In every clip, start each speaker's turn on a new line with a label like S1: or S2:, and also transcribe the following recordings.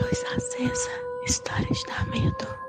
S1: Luz acesa. Histórias da medo.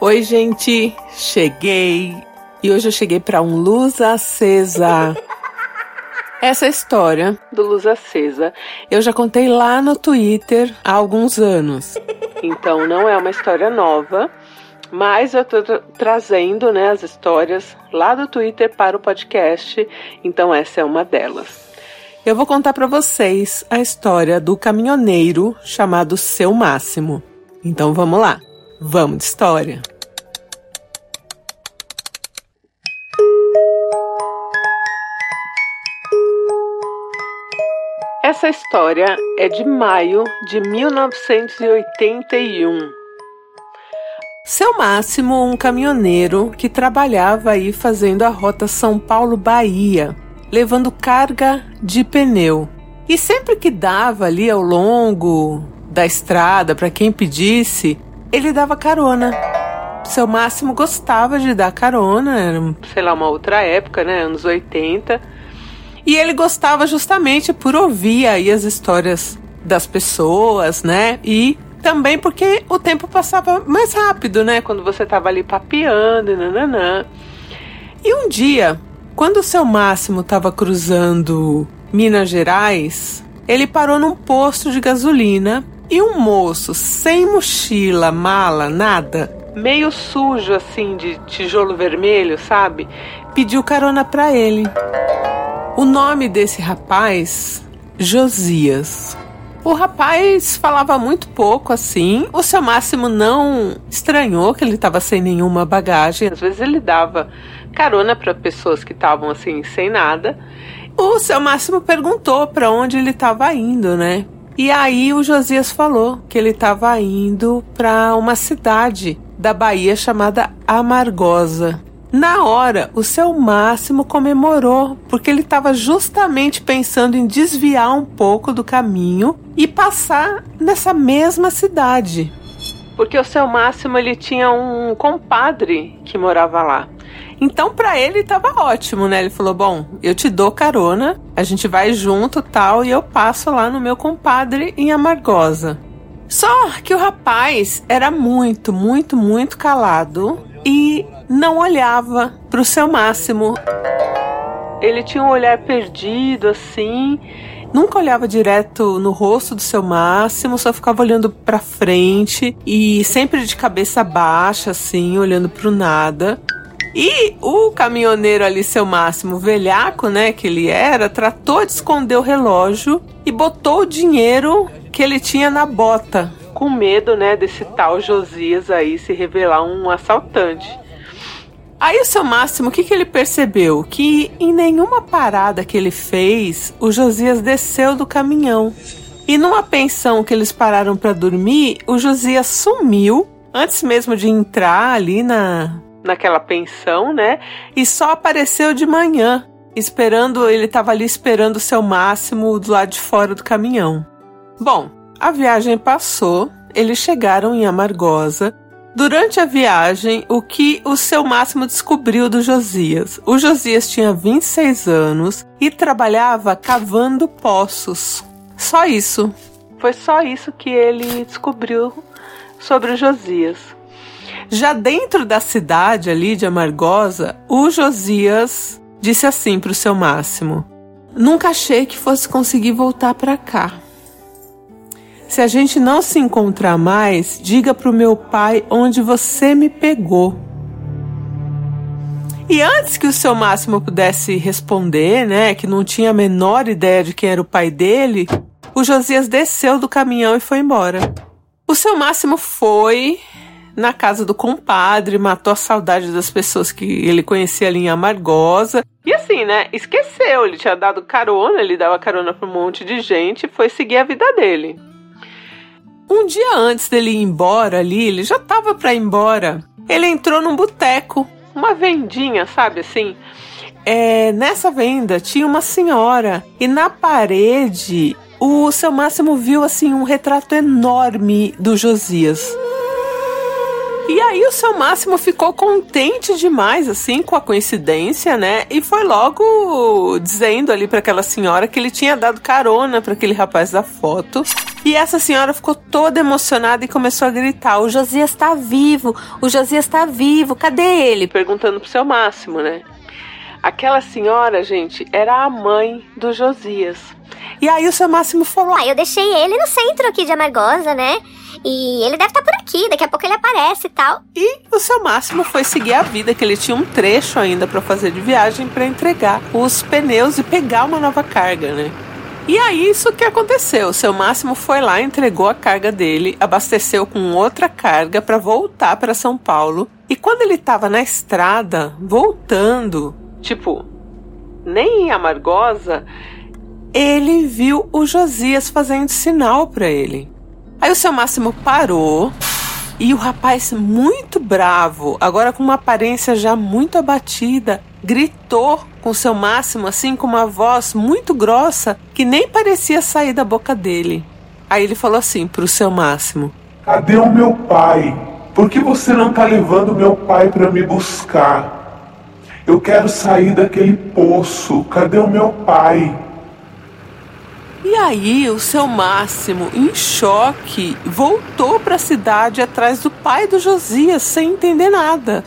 S2: Oi, gente, cheguei. E hoje eu cheguei para um Luz Acesa. Essa história do Luz Acesa eu já contei lá no Twitter há alguns anos. Então não é uma história nova, mas eu tô tra trazendo né, as histórias lá do Twitter para o podcast, então essa é uma delas. Eu vou contar para vocês a história do caminhoneiro chamado Seu Máximo. Então vamos lá, vamos de história. Essa história é de maio de 1981. Seu Máximo, um caminhoneiro que trabalhava aí fazendo a rota São Paulo-Bahia, levando carga de pneu. E sempre que dava ali ao longo da estrada para quem pedisse, ele dava carona. Seu Máximo gostava de dar carona, era, sei lá, uma outra época, né, anos 80 e ele gostava justamente por ouvir aí as histórias das pessoas, né? E também porque o tempo passava mais rápido, né? Quando você tava ali papeando, nananã. E um dia, quando o seu Máximo estava cruzando Minas Gerais, ele parou num posto de gasolina e um moço sem mochila, mala, nada, meio sujo assim de tijolo vermelho, sabe? Pediu carona para ele. O nome desse rapaz, Josias. O rapaz falava muito pouco assim. O seu Máximo não estranhou que ele estava sem nenhuma bagagem. Às vezes ele dava carona para pessoas que estavam assim sem nada. O seu Máximo perguntou para onde ele estava indo, né? E aí o Josias falou que ele estava indo para uma cidade da Bahia chamada Amargosa. Na hora, o seu máximo comemorou, porque ele estava justamente pensando em desviar um pouco do caminho e passar nessa mesma cidade. Porque o seu máximo ele tinha um compadre que morava lá. Então para ele estava ótimo, né? Ele falou: "Bom, eu te dou carona, a gente vai junto, tal, e eu passo lá no meu compadre em Amargosa". Só que o rapaz era muito, muito, muito calado e não olhava para o seu máximo. Ele tinha um olhar perdido assim, nunca olhava direto no rosto do seu máximo, só ficava olhando para frente e sempre de cabeça baixa assim, olhando para o nada. E o caminhoneiro ali, seu máximo velhaco, né, que ele era, tratou de esconder o relógio e botou o dinheiro que ele tinha na bota com medo, né, desse tal Josias aí se revelar um assaltante. Aí o seu Máximo, o que, que ele percebeu? Que em nenhuma parada que ele fez, o Josias desceu do caminhão. E numa pensão que eles pararam para dormir, o Josias sumiu antes mesmo de entrar ali na naquela pensão, né? E só apareceu de manhã, esperando, ele estava ali esperando o seu Máximo do lado de fora do caminhão. Bom, a viagem passou, eles chegaram em Amargosa. Durante a viagem, o que o seu máximo descobriu do Josias? O Josias tinha 26 anos e trabalhava cavando poços. Só isso. Foi só isso que ele descobriu sobre o Josias. Já dentro da cidade ali de Amargosa, o Josias disse assim para o seu máximo: Nunca achei que fosse conseguir voltar para cá. Se a gente não se encontrar mais, diga pro meu pai onde você me pegou. E antes que o seu Máximo pudesse responder, né, que não tinha a menor ideia de quem era o pai dele, o Josias desceu do caminhão e foi embora. O seu Máximo foi na casa do compadre, matou a saudade das pessoas que ele conhecia ali em Amargosa. E assim, né, esqueceu, ele tinha dado carona, ele dava carona para um monte de gente e foi seguir a vida dele. Um dia antes dele ir embora ali, ele já tava para ir embora. Ele entrou num boteco, uma vendinha, sabe assim? É, nessa venda tinha uma senhora e na parede o seu Máximo viu assim um retrato enorme do Josias. E aí o seu Máximo ficou contente demais, assim, com a coincidência, né? E foi logo dizendo ali para aquela senhora que ele tinha dado carona para aquele rapaz da foto. E essa senhora ficou toda emocionada e começou a gritar: O Josias tá vivo! O Josias tá vivo! Cadê ele? Perguntando pro seu Máximo, né? Aquela senhora, gente, era a mãe do Josias. E aí o seu Máximo falou:
S3: Ah, eu deixei ele no centro aqui de Amargosa, né? E ele deve estar tá por aqui, daqui a pouco ele aparece e tal.
S2: E o seu máximo foi seguir a vida, que ele tinha um trecho ainda para fazer de viagem para entregar os pneus e pegar uma nova carga, né? E aí isso que aconteceu, o seu máximo foi lá, entregou a carga dele, abasteceu com outra carga para voltar para São Paulo. E quando ele estava na estrada, voltando, tipo, nem em Amargosa, ele viu o Josias fazendo sinal para ele. Aí o seu Máximo parou e o rapaz, muito bravo, agora com uma aparência já muito abatida, gritou com o seu Máximo, assim, com uma voz muito grossa que nem parecia sair da boca dele. Aí ele falou assim pro seu Máximo:
S4: Cadê o meu pai? Por que você não tá levando meu pai para me buscar? Eu quero sair daquele poço. Cadê o meu pai?
S2: E aí, o seu Máximo, em choque, voltou para a cidade atrás do pai do Josias sem entender nada.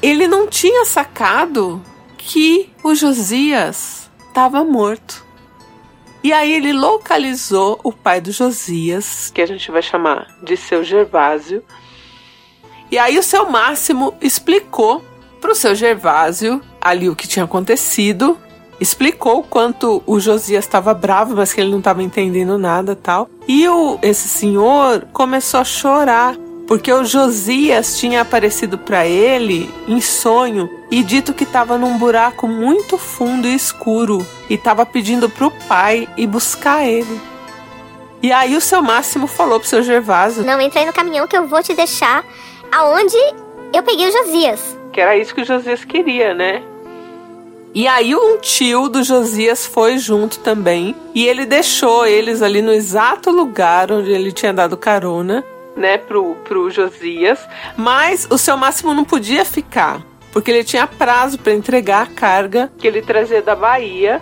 S2: Ele não tinha sacado que o Josias estava morto. E aí ele localizou o pai do Josias, que a gente vai chamar de seu Gervásio. E aí o seu Máximo explicou para o seu Gervásio ali o que tinha acontecido explicou quanto o Josias estava bravo, mas que ele não estava entendendo nada tal. E o, esse senhor começou a chorar porque o Josias tinha aparecido para ele em sonho e dito que estava num buraco muito fundo e escuro e estava pedindo para o pai ir buscar ele. E aí o seu Máximo falou pro seu Gervásio:
S3: Não, entra aí no caminhão que eu vou te deixar aonde eu peguei o Josias.
S2: Que era isso que o Josias queria, né? E aí um tio do Josias foi junto também e ele deixou eles ali no exato lugar onde ele tinha dado carona, né, pro, pro Josias, mas o seu Máximo não podia ficar, porque ele tinha prazo para entregar a carga que ele trazia da Bahia.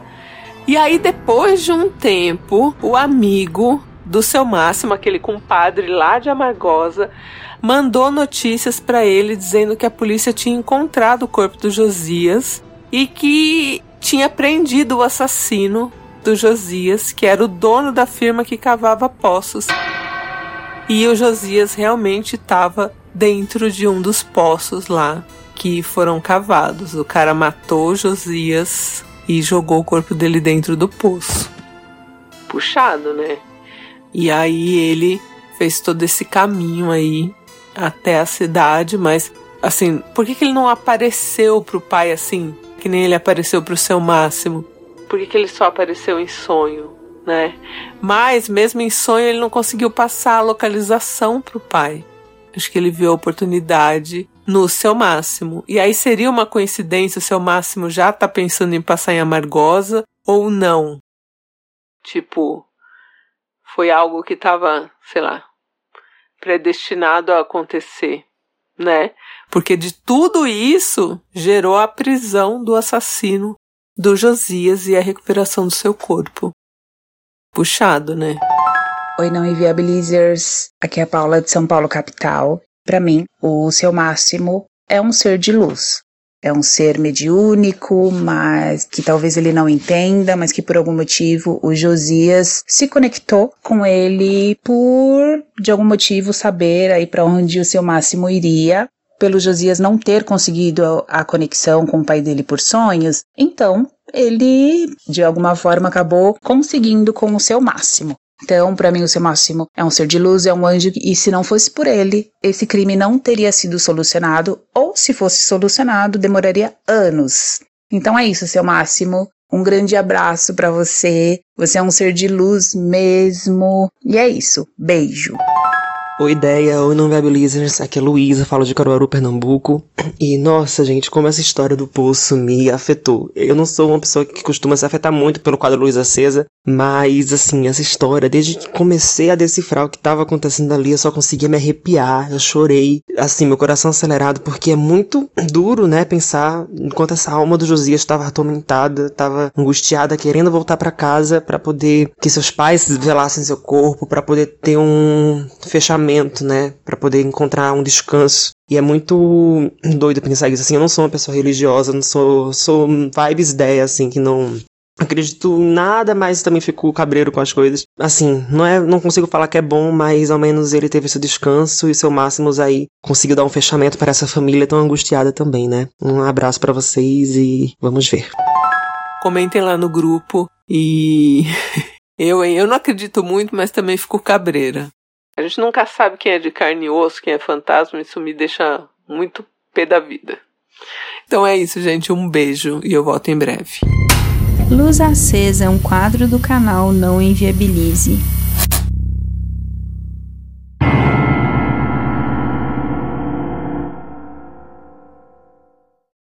S2: E aí depois de um tempo, o amigo do seu Máximo, aquele compadre lá de Amargosa, mandou notícias para ele dizendo que a polícia tinha encontrado o corpo do Josias e que tinha prendido o assassino do Josias, que era o dono da firma que cavava poços. E o Josias realmente estava dentro de um dos poços lá que foram cavados. O cara matou o Josias e jogou o corpo dele dentro do poço. Puxado, né? E aí ele fez todo esse caminho aí até a cidade, mas assim, por que, que ele não apareceu pro pai assim? que nem ele apareceu para o seu máximo. Por que, que ele só apareceu em sonho, né? Mas, mesmo em sonho, ele não conseguiu passar a localização para o pai. Acho que ele viu a oportunidade no seu máximo. E aí seria uma coincidência o seu máximo já tá pensando em passar em Amargosa ou não? Tipo, foi algo que estava, sei lá, predestinado a acontecer né? Porque de tudo isso gerou a prisão do assassino do Josias e a recuperação do seu corpo. Puxado, né?
S5: Oi, não inviabilizers. Aqui é a Paula de São Paulo, capital. Para mim, o seu máximo é um ser de luz. É um ser mediúnico, mas que talvez ele não entenda, mas que por algum motivo o Josias se conectou com ele por, de algum motivo, saber aí para onde o seu máximo iria. Pelo Josias não ter conseguido a conexão com o pai dele por sonhos, então ele de alguma forma acabou conseguindo com o seu máximo. Então, para mim, o seu Máximo é um ser de luz, é um anjo, e se não fosse por ele, esse crime não teria sido solucionado, ou se fosse solucionado, demoraria anos. Então é isso, seu Máximo. Um grande abraço para você. Você é um ser de luz mesmo. E é isso. Beijo.
S6: Oi, ideia, oi, não viabilizers. Aqui é Luísa, falo de Caruaru, Pernambuco. E nossa, gente, como essa história do poço me afetou. Eu não sou uma pessoa que costuma se afetar muito pelo quadro Luz Acesa, mas assim, essa história, desde que comecei a decifrar o que estava acontecendo ali, eu só conseguia me arrepiar. Eu chorei, assim, meu coração acelerado, porque é muito duro, né, pensar enquanto essa alma do Josias estava atormentada, estava angustiada, querendo voltar para casa para poder que seus pais velassem seu corpo, para poder ter um fechamento né, para poder encontrar um descanso. E é muito doido pensar isso, assim, eu não sou uma pessoa religiosa, não sou, sou vibes ideia, assim, que não acredito em nada, mas também fico cabreiro com as coisas. Assim, não é, não consigo falar que é bom, mas ao menos ele teve seu descanso e seu Máximos aí conseguiu dar um fechamento para essa família tão angustiada também, né? Um abraço para vocês e vamos ver.
S2: Comentem lá no grupo e eu, hein, eu não acredito muito, mas também fico cabreira. A gente nunca sabe quem é de carne e osso, quem é fantasma, isso me deixa muito pé da vida. Então é isso, gente. Um beijo e eu volto em breve.
S7: Luz Acesa é um quadro do canal Não Inviabilize.